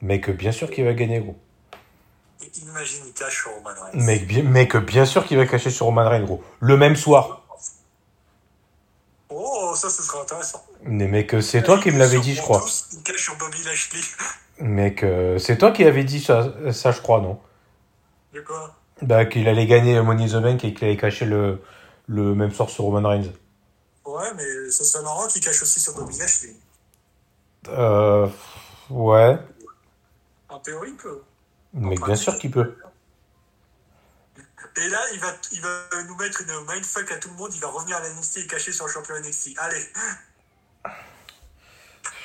Mec, bien sûr qu'il va gagner, gros. Imagine il cache sur Roman Reigns. Bien, mec, bien sûr qu'il va cacher sur Roman Reigns, gros. Le même soir. Oh, ça, ce sera intéressant. Mais mec, c'est toi qui me l'avais dit, je crois. Il cache sur Bobby Lashley. Mec, c'est toi qui avais dit ça, ça, je crois, non? De quoi? Bah, qu'il allait gagner Money in the Bank et qu'il allait cacher le, le même soir sur Roman Reigns. Ouais, mais ça serait marrant qu'il cache aussi sur Bobby Lashley. Euh, ouais. En théorie, il peut. Mec, bien sûr qu'il peut. Et là, il va, il va nous mettre une mindfuck à tout le monde. Il va revenir à la NXT et cacher sur le champion NXT. Allez.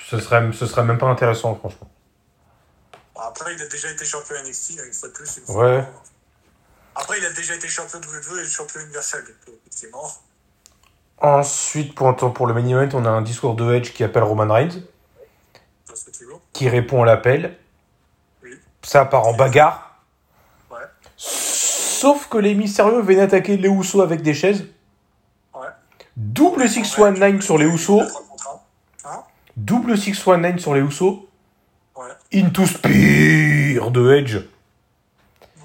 Ce serait, ce serait même pas intéressant, franchement. Après, il a déjà été champion NXT, là, une fois de plus. Une Ouais. Après, il a déjà été champion de WWE et champion universel. donc, Effectivement. Ensuite, pour, pour le main event, on a un discours de Edge qui appelle Roman Reigns, Parce que tu veux. Qui répond à l'appel. Oui. Ça part en bagarre. Ouais. Sauf que les mystérieux viennent attaquer les Usos avec des chaises. Ouais. Double 619 sur les contrats. Hein Double 619 sur les Usos. Ouais. Into Spear de Edge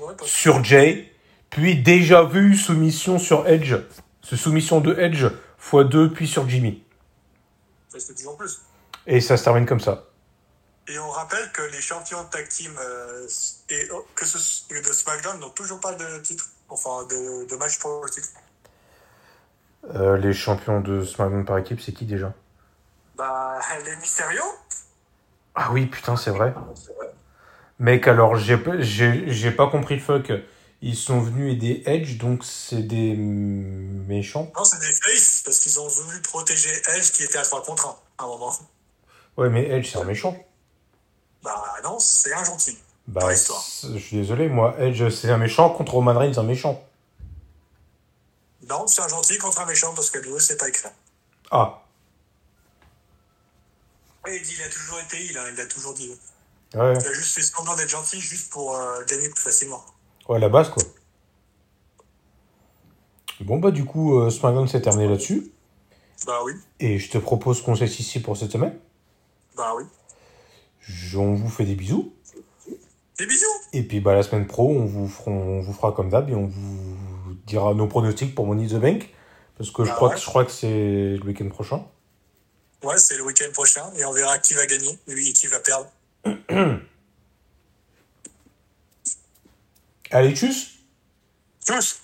Ouais, sur Jay. Puis déjà vu soumission sur Edge. Ce soumission de Edge x2 puis sur Jimmy. plus. Et ça se termine comme ça. Et on rappelle que les champions de tag team euh, et oh, que ce, de SmackDown n'ont toujours pas de titre. Enfin, de, de match pour le titre. Euh, les champions de SmackDown par équipe, c'est qui déjà? Bah, les Mysterio Ah oui, putain, c'est vrai. Mec, alors, j'ai pas- j'ai j'ai pas compris le fuck. Ils sont venus aider Edge, donc c'est des méchants. Non, c'est des face parce qu'ils ont voulu protéger Edge qui était à 3 contre 1 à un moment. Ouais, mais Edge, c'est un méchant. Bah non, c'est un gentil. Bah, je suis désolé, moi, Edge, c'est un méchant contre Roman Reigns, un méchant. Non, c'est un gentil contre un méchant parce que lui, c'est pas écrit. Ah, Et il dit, il a toujours été il, hein, il l'a toujours dit. ouais, Il a juste fait semblant d'être gentil juste pour euh, gagner plus facilement. ouais, la base, quoi. Bon, bah, du coup, euh, SmackDown s'est terminé là-dessus. Bah oui, Et je te propose qu'on cesse ici pour cette semaine. bah oui. On vous fait des bisous. Des bisous Et puis bah, la semaine pro, on vous, fera, on vous fera comme d'hab et on vous dira nos pronostics pour Money the Bank. Parce que je, Ah crois, ouais. que je crois que c'est le week-end prochain. Ouais, c'est le week-end prochain et on verra qui va gagner lui, et qui va perdre. Allez, tchuss Tchuss